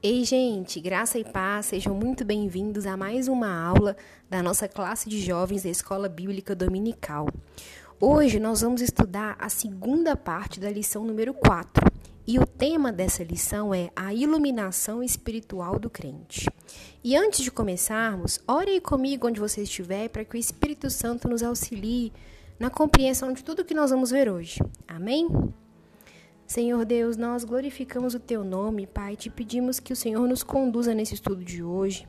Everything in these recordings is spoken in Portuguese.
Ei, gente, graça e paz, sejam muito bem-vindos a mais uma aula da nossa classe de jovens da Escola Bíblica Dominical. Hoje nós vamos estudar a segunda parte da lição número 4 e o tema dessa lição é a iluminação espiritual do crente. E antes de começarmos, ore comigo onde você estiver para que o Espírito Santo nos auxilie na compreensão de tudo que nós vamos ver hoje. Amém? Senhor Deus, nós glorificamos o teu nome, Pai, te pedimos que o Senhor nos conduza nesse estudo de hoje.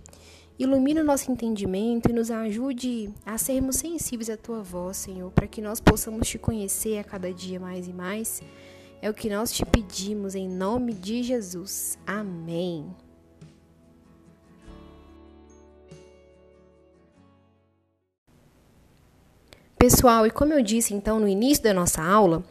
Ilumine o nosso entendimento e nos ajude a sermos sensíveis à tua voz, Senhor, para que nós possamos te conhecer a cada dia mais e mais. É o que nós te pedimos em nome de Jesus. Amém. Pessoal, e como eu disse então no início da nossa aula,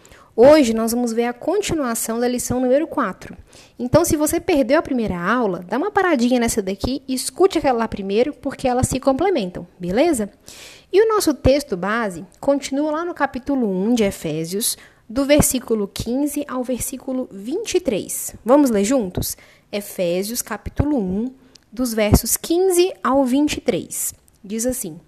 Hoje nós vamos ver a continuação da lição número 4. Então, se você perdeu a primeira aula, dá uma paradinha nessa daqui e escute aquela lá primeiro, porque elas se complementam, beleza? E o nosso texto base continua lá no capítulo 1 de Efésios, do versículo 15 ao versículo 23. Vamos ler juntos? Efésios, capítulo 1, dos versos 15 ao 23. Diz assim: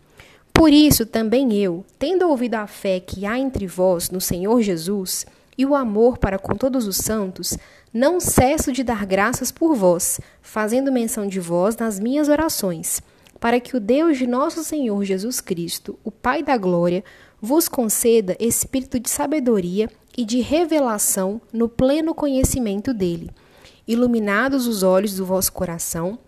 por isso também eu, tendo ouvido a fé que há entre vós no Senhor Jesus e o amor para com todos os santos, não cesso de dar graças por vós, fazendo menção de vós nas minhas orações, para que o Deus de nosso Senhor Jesus Cristo, o Pai da glória, vos conceda espírito de sabedoria e de revelação no pleno conhecimento dele, iluminados os olhos do vosso coração,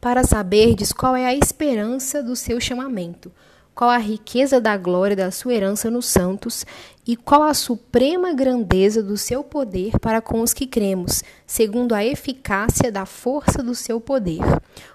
para saberdes qual é a esperança do seu chamamento qual a riqueza da glória da sua herança nos santos e qual a suprema grandeza do seu poder para com os que cremos, segundo a eficácia da força do seu poder,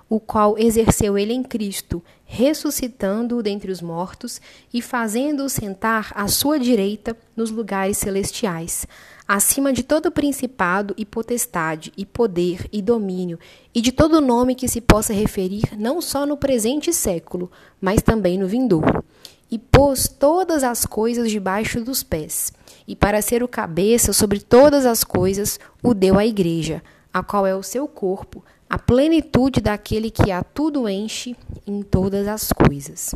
o qual exerceu ele em Cristo, ressuscitando-o dentre os mortos e fazendo-o sentar à sua direita nos lugares celestiais acima de todo principado e potestade, e poder e domínio, e de todo nome que se possa referir não só no presente século, mas também no vindouro. E pôs todas as coisas debaixo dos pés, e para ser o cabeça sobre todas as coisas, o deu à igreja, a qual é o seu corpo, a plenitude daquele que a tudo enche em todas as coisas.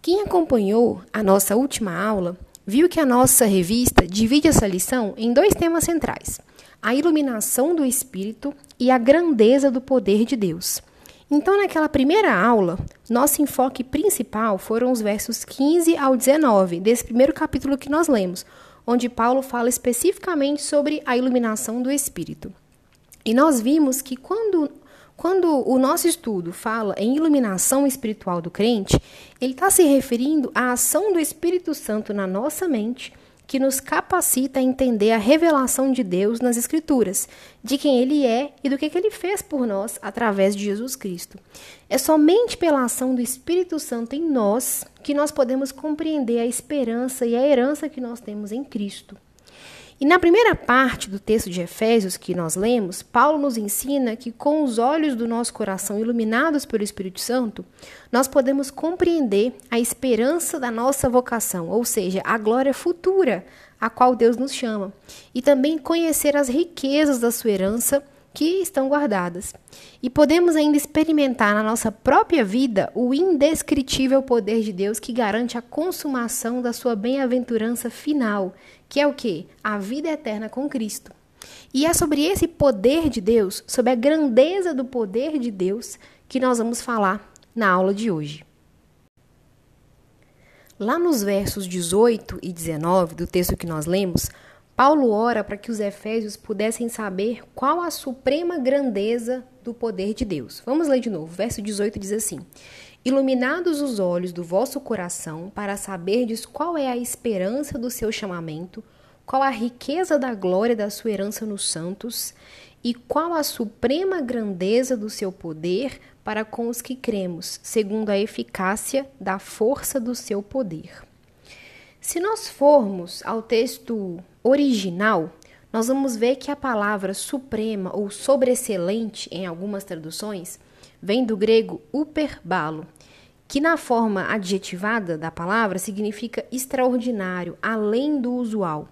Quem acompanhou a nossa última aula viu que a nossa revista divide essa lição em dois temas centrais: a iluminação do espírito e a grandeza do poder de Deus. Então, naquela primeira aula, nosso enfoque principal foram os versos 15 ao 19 desse primeiro capítulo que nós lemos, onde Paulo fala especificamente sobre a iluminação do espírito. E nós vimos que quando quando o nosso estudo fala em iluminação espiritual do crente, ele está se referindo à ação do Espírito Santo na nossa mente, que nos capacita a entender a revelação de Deus nas Escrituras, de quem Ele é e do que, que Ele fez por nós através de Jesus Cristo. É somente pela ação do Espírito Santo em nós que nós podemos compreender a esperança e a herança que nós temos em Cristo. E na primeira parte do texto de Efésios que nós lemos, Paulo nos ensina que com os olhos do nosso coração iluminados pelo Espírito Santo, nós podemos compreender a esperança da nossa vocação, ou seja, a glória futura a qual Deus nos chama, e também conhecer as riquezas da sua herança que estão guardadas. E podemos ainda experimentar na nossa própria vida o indescritível poder de Deus que garante a consumação da sua bem-aventurança final, que é o que? A vida eterna com Cristo. E é sobre esse poder de Deus, sobre a grandeza do poder de Deus, que nós vamos falar na aula de hoje. Lá nos versos 18 e 19 do texto que nós lemos, Paulo ora para que os efésios pudessem saber qual a suprema grandeza do poder de Deus. Vamos ler de novo. Verso 18 diz assim: Iluminados os olhos do vosso coração, para saberdes qual é a esperança do seu chamamento, qual a riqueza da glória da sua herança nos santos, e qual a suprema grandeza do seu poder para com os que cremos, segundo a eficácia da força do seu poder. Se nós formos ao texto original, nós vamos ver que a palavra suprema ou sobreexcelente em algumas traduções vem do grego uperbalo, que na forma adjetivada da palavra significa extraordinário, além do usual.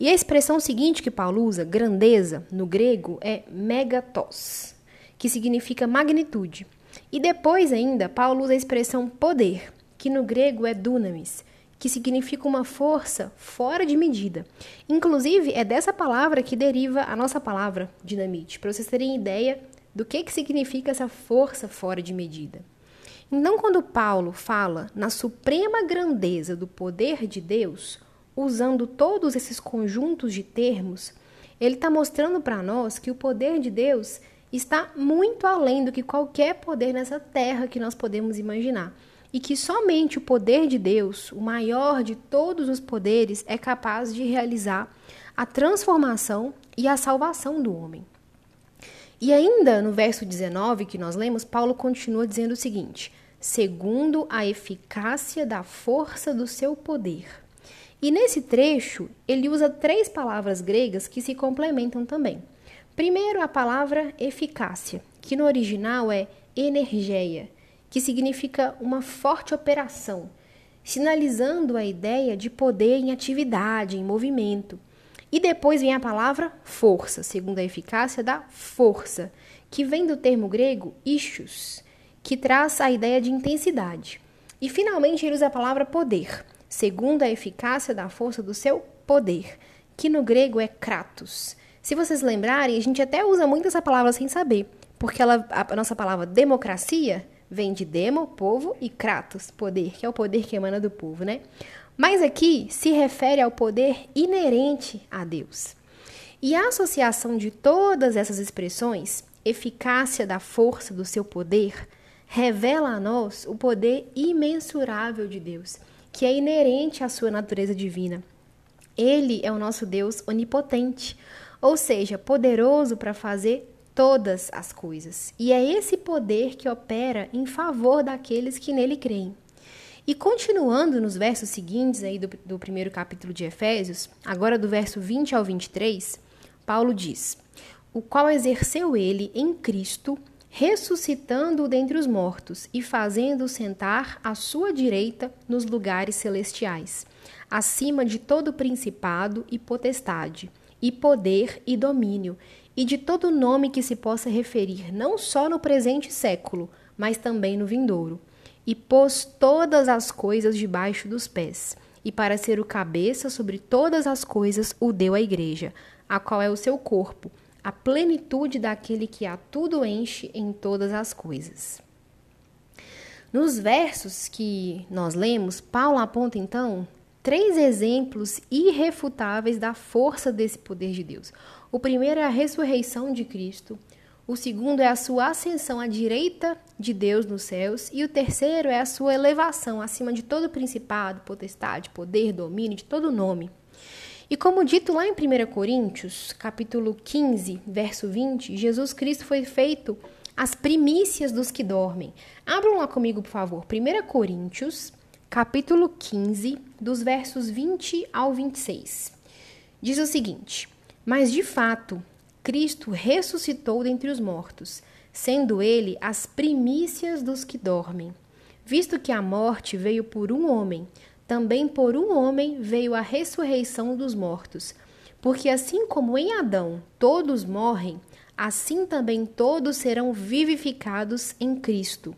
E a expressão seguinte que Paulo usa, grandeza, no grego, é megatos, que significa magnitude. E depois ainda, Paulo usa a expressão poder, que no grego é dunamis, que significa uma força fora de medida. Inclusive, é dessa palavra que deriva a nossa palavra dinamite, para vocês terem ideia do que, que significa essa força fora de medida. Então, quando Paulo fala na suprema grandeza do poder de Deus, usando todos esses conjuntos de termos, ele está mostrando para nós que o poder de Deus está muito além do que qualquer poder nessa terra que nós podemos imaginar. E que somente o poder de Deus, o maior de todos os poderes, é capaz de realizar a transformação e a salvação do homem. E ainda no verso 19 que nós lemos, Paulo continua dizendo o seguinte: segundo a eficácia da força do seu poder. E nesse trecho, ele usa três palavras gregas que se complementam também. Primeiro, a palavra eficácia, que no original é energeia, que significa uma forte operação, sinalizando a ideia de poder em atividade, em movimento. E depois vem a palavra força, segundo a eficácia da força, que vem do termo grego ischios, que traz a ideia de intensidade. E finalmente ele usa a palavra poder, segundo a eficácia da força do seu poder, que no grego é kratos. Se vocês lembrarem, a gente até usa muito essa palavra sem saber, porque ela, a nossa palavra democracia vem de demo, povo, e kratos, poder, que é o poder que emana do povo, né? Mas aqui se refere ao poder inerente a Deus. E a associação de todas essas expressões, eficácia da força do seu poder, revela a nós o poder imensurável de Deus, que é inerente à sua natureza divina. Ele é o nosso Deus onipotente, ou seja, poderoso para fazer todas as coisas. E é esse poder que opera em favor daqueles que nele creem. E continuando nos versos seguintes aí do, do primeiro capítulo de Efésios, agora do verso 20 ao 23, Paulo diz: O qual exerceu ele em Cristo, ressuscitando-o dentre os mortos e fazendo-o sentar à sua direita nos lugares celestiais, acima de todo principado e potestade, e poder e domínio, e de todo nome que se possa referir não só no presente século, mas também no vindouro e pôs todas as coisas debaixo dos pés, e para ser o cabeça sobre todas as coisas o deu à igreja, a qual é o seu corpo, a plenitude daquele que a tudo enche em todas as coisas. Nos versos que nós lemos, Paulo aponta então três exemplos irrefutáveis da força desse poder de Deus. O primeiro é a ressurreição de Cristo, o segundo é a sua ascensão à direita de Deus nos céus. E o terceiro é a sua elevação acima de todo principado, potestade, poder, domínio, de todo nome. E como dito lá em 1 Coríntios, capítulo 15, verso 20, Jesus Cristo foi feito as primícias dos que dormem. Abram lá comigo, por favor. 1 Coríntios, capítulo 15, dos versos 20 ao 26. Diz o seguinte: Mas de fato, Cristo ressuscitou dentre os mortos, sendo ele as primícias dos que dormem. Visto que a morte veio por um homem, também por um homem veio a ressurreição dos mortos. Porque assim como em Adão todos morrem, assim também todos serão vivificados em Cristo.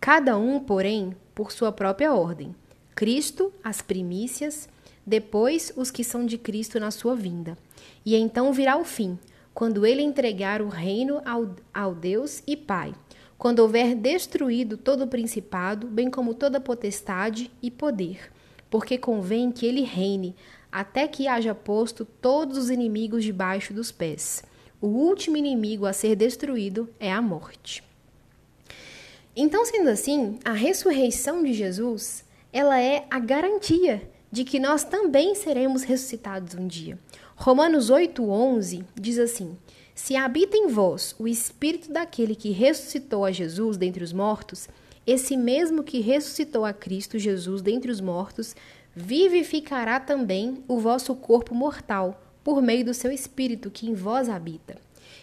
Cada um, porém, por sua própria ordem. Cristo, as primícias, depois os que são de Cristo na sua vinda. E então virá o fim, quando ele entregar o reino ao, ao Deus e Pai, quando houver destruído todo o principado, bem como toda potestade e poder, porque convém que ele reine, até que haja posto todos os inimigos debaixo dos pés. O último inimigo a ser destruído é a morte. Então, sendo assim, a ressurreição de Jesus, ela é a garantia de que nós também seremos ressuscitados um dia. Romanos 8:11 diz assim: Se habita em vós o espírito daquele que ressuscitou a Jesus dentre os mortos, esse mesmo que ressuscitou a Cristo Jesus dentre os mortos, vivificará também o vosso corpo mortal por meio do seu espírito que em vós habita.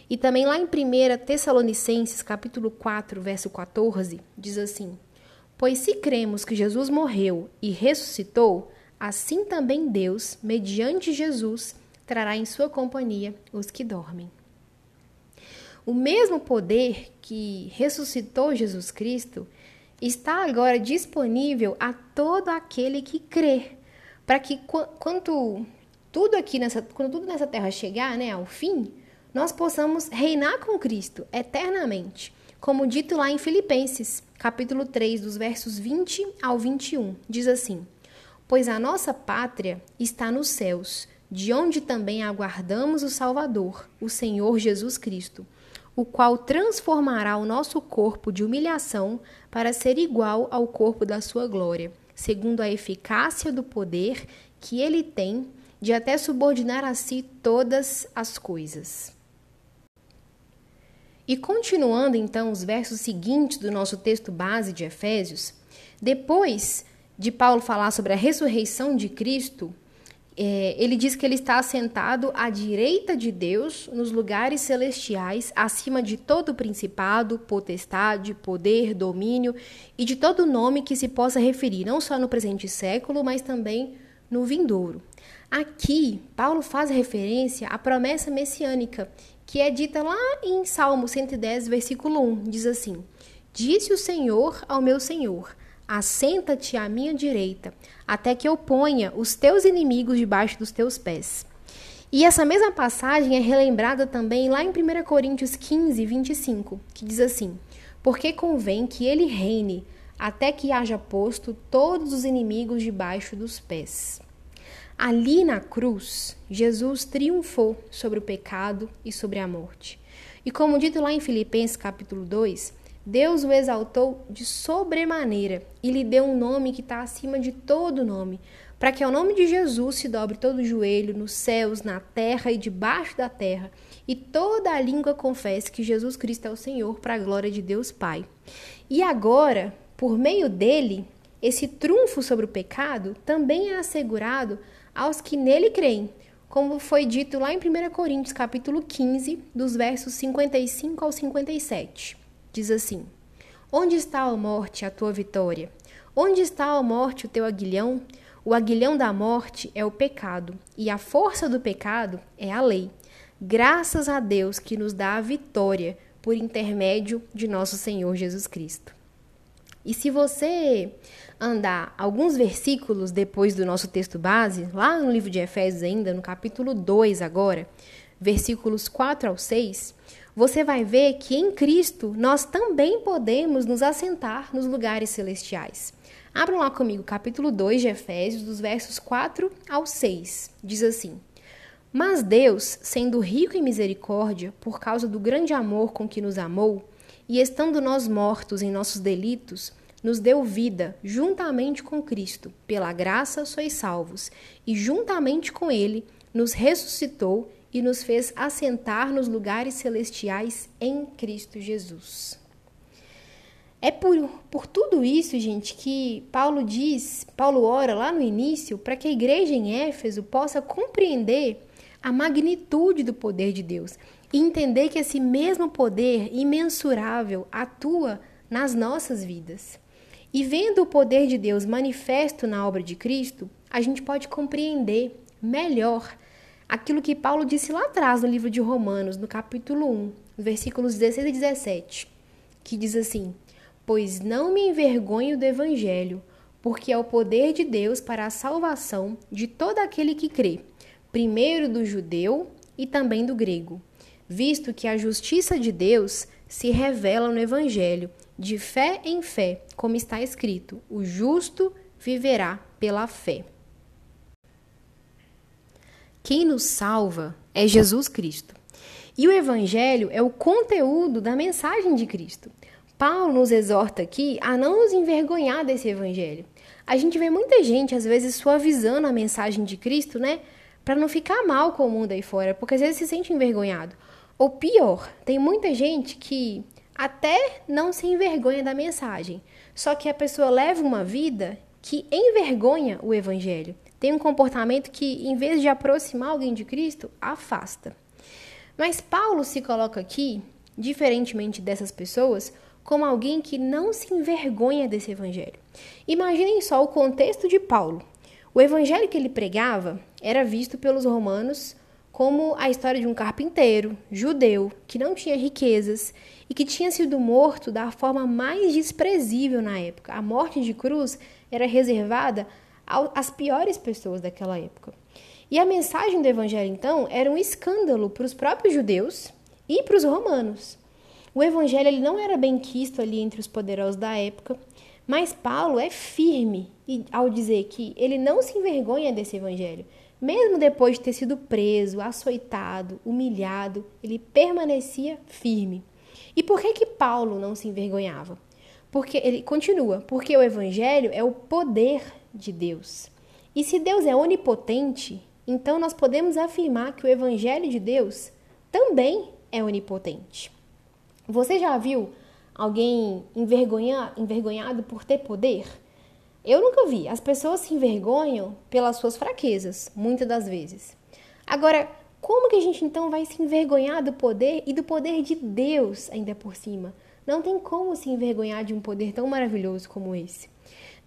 E também lá em 1 Tessalonicenses, capítulo 4, verso 14, diz assim: Pois se cremos que Jesus morreu e ressuscitou, assim também Deus, mediante Jesus, trará em sua companhia os que dormem. O mesmo poder que ressuscitou Jesus Cristo está agora disponível a todo aquele que crê, para que quando tudo aqui nessa, quando tudo nessa terra chegar, né, ao fim, nós possamos reinar com Cristo eternamente, como dito lá em Filipenses, capítulo 3, dos versos 20 ao 21. Diz assim: Pois a nossa pátria está nos céus, de onde também aguardamos o Salvador, o Senhor Jesus Cristo, o qual transformará o nosso corpo de humilhação para ser igual ao corpo da sua glória, segundo a eficácia do poder que ele tem de até subordinar a si todas as coisas. E continuando então os versos seguintes do nosso texto base de Efésios, depois de Paulo falar sobre a ressurreição de Cristo, é, ele diz que ele está assentado à direita de Deus nos lugares celestiais, acima de todo principado, potestade, poder, domínio e de todo nome que se possa referir, não só no presente século, mas também no vindouro. Aqui, Paulo faz referência à promessa messiânica, que é dita lá em Salmo 110, versículo 1. Diz assim: Disse o Senhor ao meu Senhor: Assenta-te à minha direita, até que eu ponha os teus inimigos debaixo dos teus pés. E essa mesma passagem é relembrada também lá em 1 Coríntios 15, 25, que diz assim: Porque convém que ele reine, até que haja posto todos os inimigos debaixo dos pés. Ali na cruz, Jesus triunfou sobre o pecado e sobre a morte. E como dito lá em Filipenses capítulo 2, Deus o exaltou de sobremaneira e lhe deu um nome que está acima de todo nome, para que ao nome de Jesus se dobre todo o joelho nos céus, na terra e debaixo da terra, e toda a língua confesse que Jesus Cristo é o Senhor, para a glória de Deus Pai. E agora, por meio dele, esse trunfo sobre o pecado também é assegurado aos que nele creem, como foi dito lá em 1 Coríntios capítulo 15, dos versos 55 ao 57. Diz assim: Onde está a morte, a tua vitória? Onde está a morte, o teu aguilhão? O aguilhão da morte é o pecado, e a força do pecado é a lei. Graças a Deus que nos dá a vitória por intermédio de nosso Senhor Jesus Cristo. E se você andar alguns versículos depois do nosso texto base, lá no livro de Efésios ainda, no capítulo 2 agora, versículos 4 ao 6, você vai ver que em Cristo nós também podemos nos assentar nos lugares celestiais. Abram lá comigo capítulo 2 de Efésios, dos versos 4 ao 6. Diz assim: Mas Deus, sendo rico em misericórdia, por causa do grande amor com que nos amou, e estando nós mortos em nossos delitos, nos deu vida juntamente com Cristo. Pela graça sois salvos, e juntamente com Ele nos ressuscitou e nos fez assentar nos lugares celestiais em Cristo Jesus. É por, por tudo isso, gente, que Paulo diz, Paulo ora lá no início, para que a igreja em Éfeso possa compreender a magnitude do poder de Deus e entender que esse mesmo poder imensurável atua nas nossas vidas. E vendo o poder de Deus manifesto na obra de Cristo, a gente pode compreender melhor aquilo que Paulo disse lá atrás no livro de Romanos, no capítulo 1, versículos 16 e 17, que diz assim: Pois não me envergonho do evangelho, porque é o poder de Deus para a salvação de todo aquele que crê, primeiro do judeu e também do grego, visto que a justiça de Deus se revela no evangelho de fé em fé, como está escrito: o justo viverá pela fé. Quem nos salva é Jesus Cristo. E o Evangelho é o conteúdo da mensagem de Cristo. Paulo nos exorta aqui a não nos envergonhar desse Evangelho. A gente vê muita gente, às vezes, suavizando a mensagem de Cristo, né? Para não ficar mal com o mundo aí fora, porque às vezes se sente envergonhado. Ou pior, tem muita gente que até não se envergonha da mensagem. Só que a pessoa leva uma vida que envergonha o evangelho. Tem um comportamento que, em vez de aproximar alguém de Cristo, afasta. Mas Paulo se coloca aqui, diferentemente dessas pessoas, como alguém que não se envergonha desse evangelho. Imaginem só o contexto de Paulo. O evangelho que ele pregava era visto pelos romanos como a história de um carpinteiro judeu que não tinha riquezas e que tinha sido morto da forma mais desprezível na época. A morte de cruz era reservada às piores pessoas daquela época. E a mensagem do evangelho, então, era um escândalo para os próprios judeus e para os romanos. O evangelho ele não era bem quisto ali entre os poderosos da época, mas Paulo é firme ao dizer que ele não se envergonha desse evangelho. Mesmo depois de ter sido preso, açoitado, humilhado, ele permanecia firme. E por que que Paulo não se envergonhava? Porque ele continua, porque o evangelho é o poder de Deus. E se Deus é onipotente, então nós podemos afirmar que o evangelho de Deus também é onipotente. Você já viu alguém envergonha, envergonhado por ter poder? Eu nunca vi. As pessoas se envergonham pelas suas fraquezas, muitas das vezes. Agora, como que a gente então vai se envergonhar do poder e do poder de Deus ainda por cima? Não tem como se envergonhar de um poder tão maravilhoso como esse.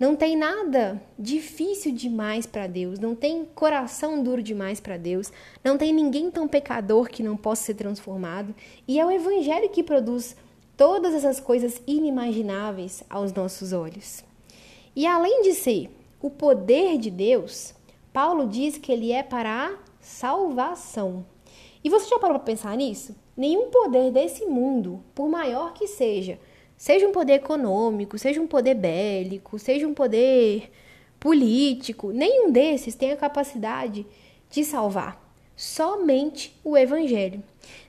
Não tem nada difícil demais para Deus, não tem coração duro demais para Deus, não tem ninguém tão pecador que não possa ser transformado, e é o Evangelho que produz todas essas coisas inimagináveis aos nossos olhos. E além de ser o poder de Deus, Paulo diz que ele é para a salvação. E você já parou para pensar nisso? Nenhum poder desse mundo, por maior que seja, Seja um poder econômico, seja um poder bélico, seja um poder político, nenhum desses tem a capacidade de salvar. Somente o Evangelho.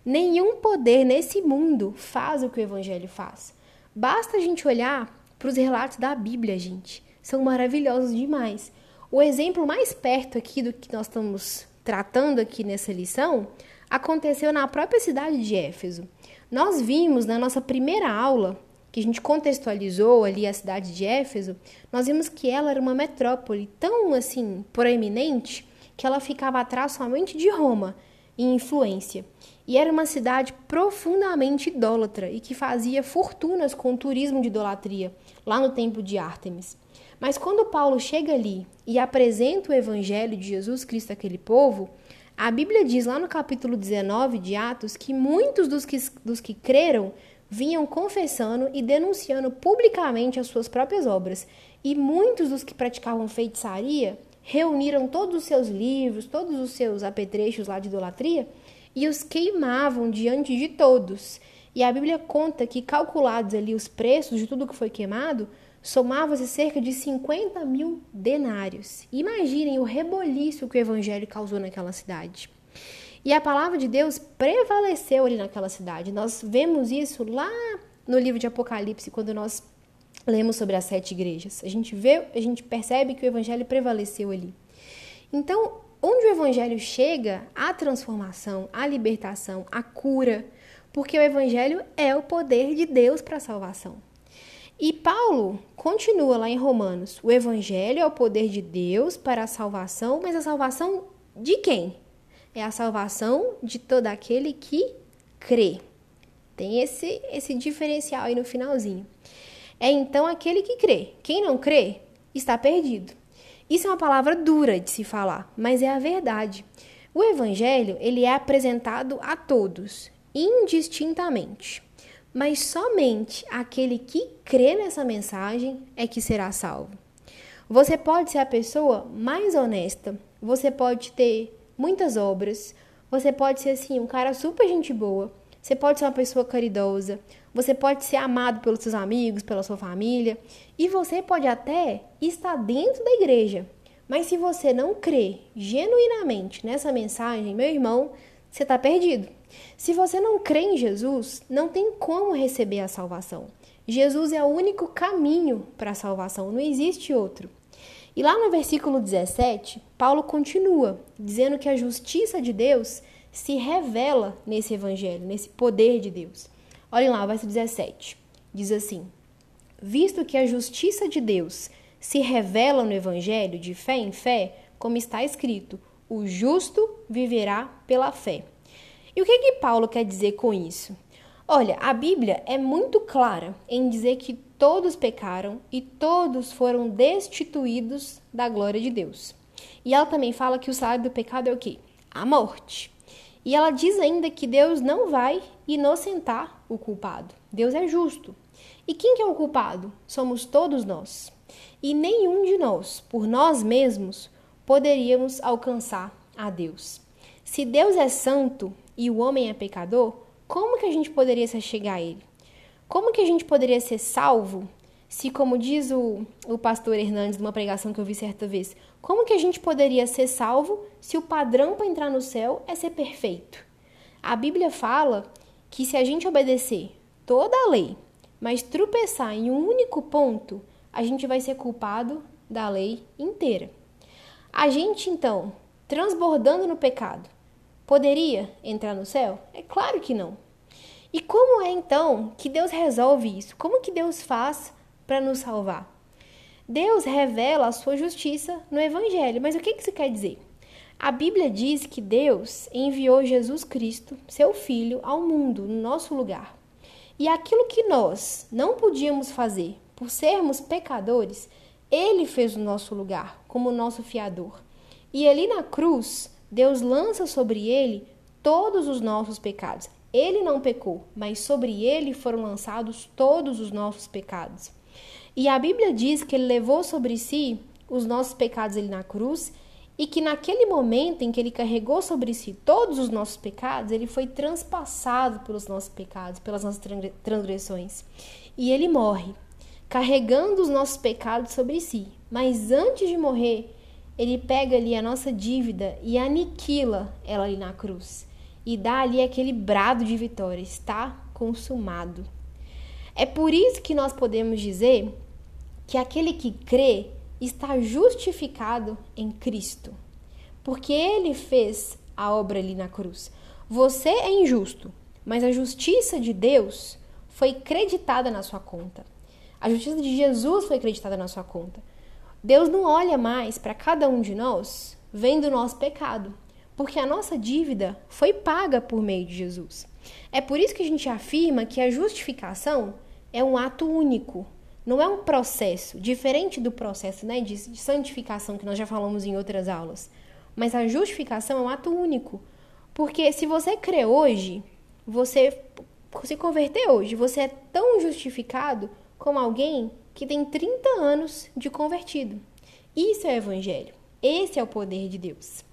Nenhum poder nesse mundo faz o que o Evangelho faz. Basta a gente olhar para os relatos da Bíblia, gente. São maravilhosos demais. O exemplo mais perto aqui do que nós estamos tratando aqui nessa lição aconteceu na própria cidade de Éfeso. Nós vimos na nossa primeira aula que a gente contextualizou ali a cidade de Éfeso, nós vimos que ela era uma metrópole tão assim proeminente que ela ficava atrás somente de Roma em influência. E era uma cidade profundamente idólatra e que fazia fortunas com o turismo de idolatria lá no templo de Ártemis. Mas quando Paulo chega ali e apresenta o evangelho de Jesus Cristo àquele povo, a Bíblia diz lá no capítulo 19 de Atos que muitos dos que, dos que creram vinham confessando e denunciando publicamente as suas próprias obras, e muitos dos que praticavam feitiçaria reuniram todos os seus livros, todos os seus apetrechos lá de idolatria e os queimavam diante de todos. E a Bíblia conta que, calculados ali os preços de tudo que foi queimado, somava-se cerca de 50 mil denários. Imaginem o reboliço que o evangelho causou naquela cidade. E a palavra de Deus prevaleceu ali naquela cidade. Nós vemos isso lá no livro de Apocalipse, quando nós lemos sobre as sete igrejas. A gente vê, a gente percebe que o evangelho prevaleceu ali. Então, onde o evangelho chega, a transformação, a libertação, a cura, porque o evangelho é o poder de Deus para a salvação. E Paulo continua lá em Romanos: o evangelho é o poder de Deus para a salvação, mas a salvação de quem? É a salvação de todo aquele que crê. Tem esse, esse diferencial aí no finalzinho. É então aquele que crê. Quem não crê está perdido. Isso é uma palavra dura de se falar, mas é a verdade. O evangelho, ele é apresentado a todos, indistintamente. Mas somente aquele que crê nessa mensagem é que será salvo. Você pode ser a pessoa mais honesta, você pode ter muitas obras. Você pode ser assim, um cara super gente boa. Você pode ser uma pessoa caridosa. Você pode ser amado pelos seus amigos, pela sua família. E você pode até estar dentro da igreja. Mas se você não crê genuinamente nessa mensagem, meu irmão, você está perdido. Se você não crê em Jesus, não tem como receber a salvação. Jesus é o único caminho para a salvação, não existe outro. E lá no versículo 17, Paulo continua dizendo que a justiça de Deus se revela nesse evangelho, nesse poder de Deus. Olhem lá, o verso 17. Diz assim: Visto que a justiça de Deus se revela no evangelho de fé em fé, como está escrito, o justo viverá pela fé. E o que que Paulo quer dizer com isso? Olha, a Bíblia é muito clara em dizer que todos pecaram e todos foram destituídos da glória de Deus. E ela também fala que o salário do pecado é o quê? A morte. E ela diz ainda que Deus não vai inocentar o culpado. Deus é justo. E quem que é o culpado? Somos todos nós. E nenhum de nós, por nós mesmos, poderíamos alcançar a Deus. Se Deus é santo e o homem é pecador, como que a gente poderia se chegar a ele? Como que a gente poderia ser salvo se, como diz o, o pastor Hernandes numa pregação que eu vi certa vez, como que a gente poderia ser salvo se o padrão para entrar no céu é ser perfeito? A Bíblia fala que se a gente obedecer toda a lei, mas tropeçar em um único ponto, a gente vai ser culpado da lei inteira. A gente, então, transbordando no pecado, poderia entrar no céu? É claro que não. E como é então que Deus resolve isso? Como que Deus faz para nos salvar. Deus revela a sua justiça no Evangelho. Mas o que isso quer dizer? A Bíblia diz que Deus enviou Jesus Cristo, seu Filho, ao mundo, no nosso lugar. E aquilo que nós não podíamos fazer por sermos pecadores, Ele fez no nosso lugar, como nosso fiador. E ali na cruz, Deus lança sobre Ele todos os nossos pecados. Ele não pecou, mas sobre Ele foram lançados todos os nossos pecados. E a Bíblia diz que ele levou sobre si os nossos pecados ali na cruz e que naquele momento em que ele carregou sobre si todos os nossos pecados, ele foi transpassado pelos nossos pecados, pelas nossas transgressões. E ele morre, carregando os nossos pecados sobre si. Mas antes de morrer, ele pega ali a nossa dívida e aniquila ela ali na cruz. E dá ali aquele brado de vitória: está consumado. É por isso que nós podemos dizer que aquele que crê está justificado em Cristo, porque ele fez a obra ali na cruz. Você é injusto, mas a justiça de Deus foi creditada na sua conta. A justiça de Jesus foi creditada na sua conta. Deus não olha mais para cada um de nós vendo o nosso pecado, porque a nossa dívida foi paga por meio de Jesus. É por isso que a gente afirma que a justificação é um ato único, não é um processo, diferente do processo né, de, de santificação que nós já falamos em outras aulas. Mas a justificação é um ato único. Porque se você crê hoje, você se converter hoje, você é tão justificado como alguém que tem 30 anos de convertido. Isso é o evangelho. Esse é o poder de Deus.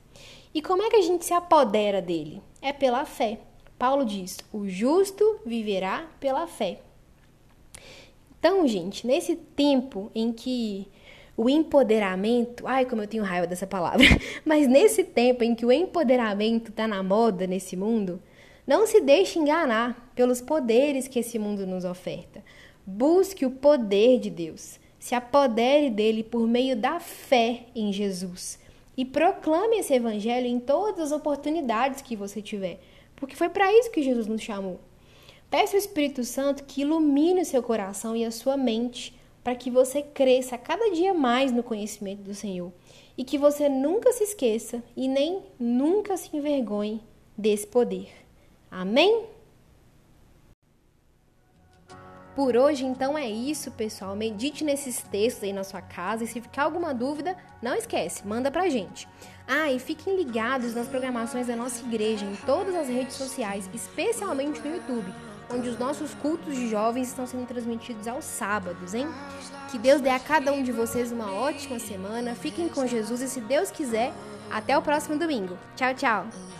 E como é que a gente se apodera dele? É pela fé. Paulo diz: "O justo viverá pela fé". Então, gente, nesse tempo em que o empoderamento, ai como eu tenho raiva dessa palavra, mas nesse tempo em que o empoderamento está na moda nesse mundo, não se deixe enganar pelos poderes que esse mundo nos oferta. Busque o poder de Deus. Se apodere dele por meio da fé em Jesus. E proclame esse evangelho em todas as oportunidades que você tiver. Porque foi para isso que Jesus nos chamou. Peça ao Espírito Santo que ilumine o seu coração e a sua mente para que você cresça cada dia mais no conhecimento do Senhor e que você nunca se esqueça e nem nunca se envergonhe desse poder. Amém? Por hoje, então, é isso, pessoal. Medite nesses textos aí na sua casa e se ficar alguma dúvida, não esquece, manda pra gente. Ah, e fiquem ligados nas programações da nossa igreja em todas as redes sociais, especialmente no YouTube onde os nossos cultos de jovens estão sendo transmitidos aos sábados, hein? Que Deus dê a cada um de vocês uma ótima semana. Fiquem com Jesus e, se Deus quiser, até o próximo domingo. Tchau, tchau.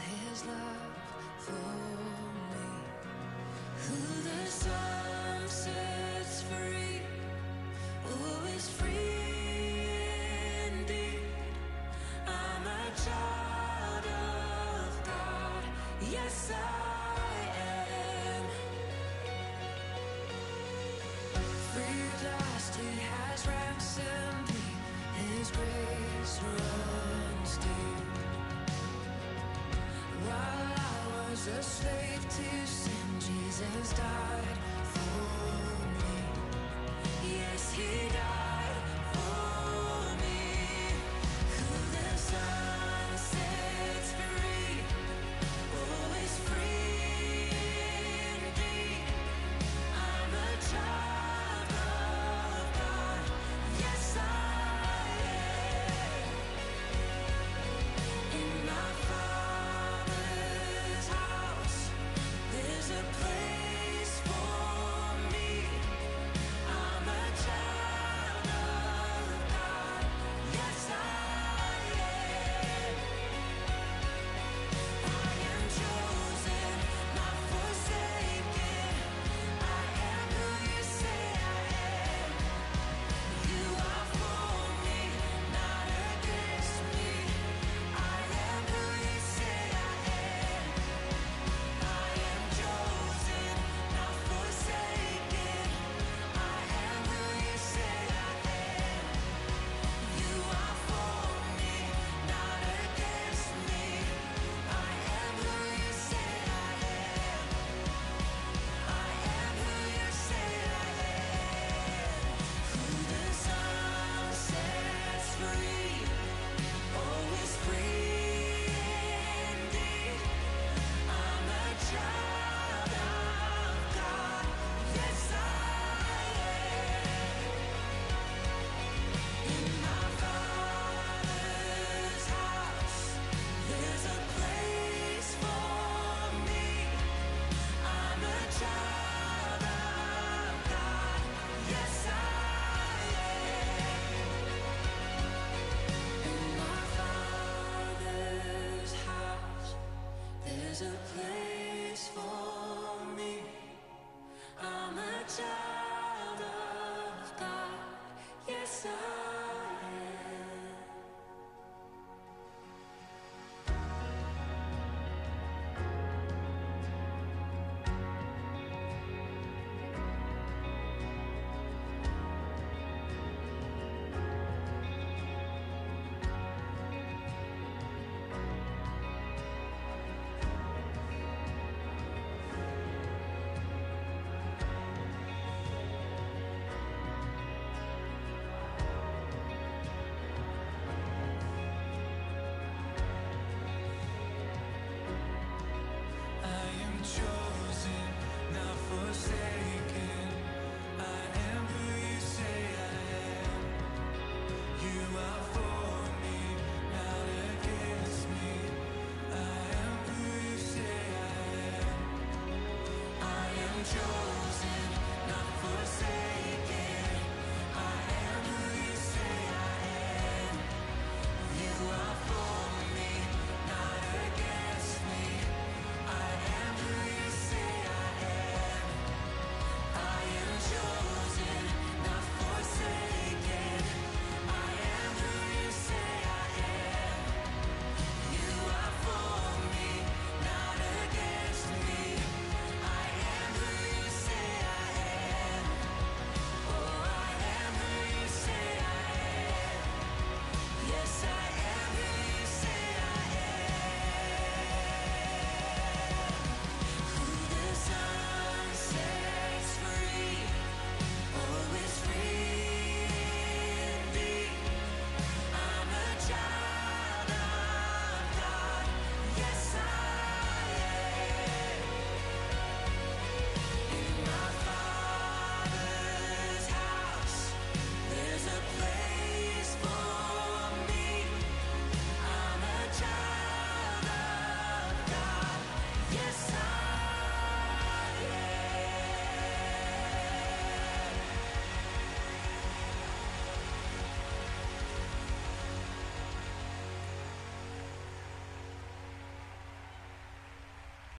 A slave to sin, Jesus died for me. Yes, he died.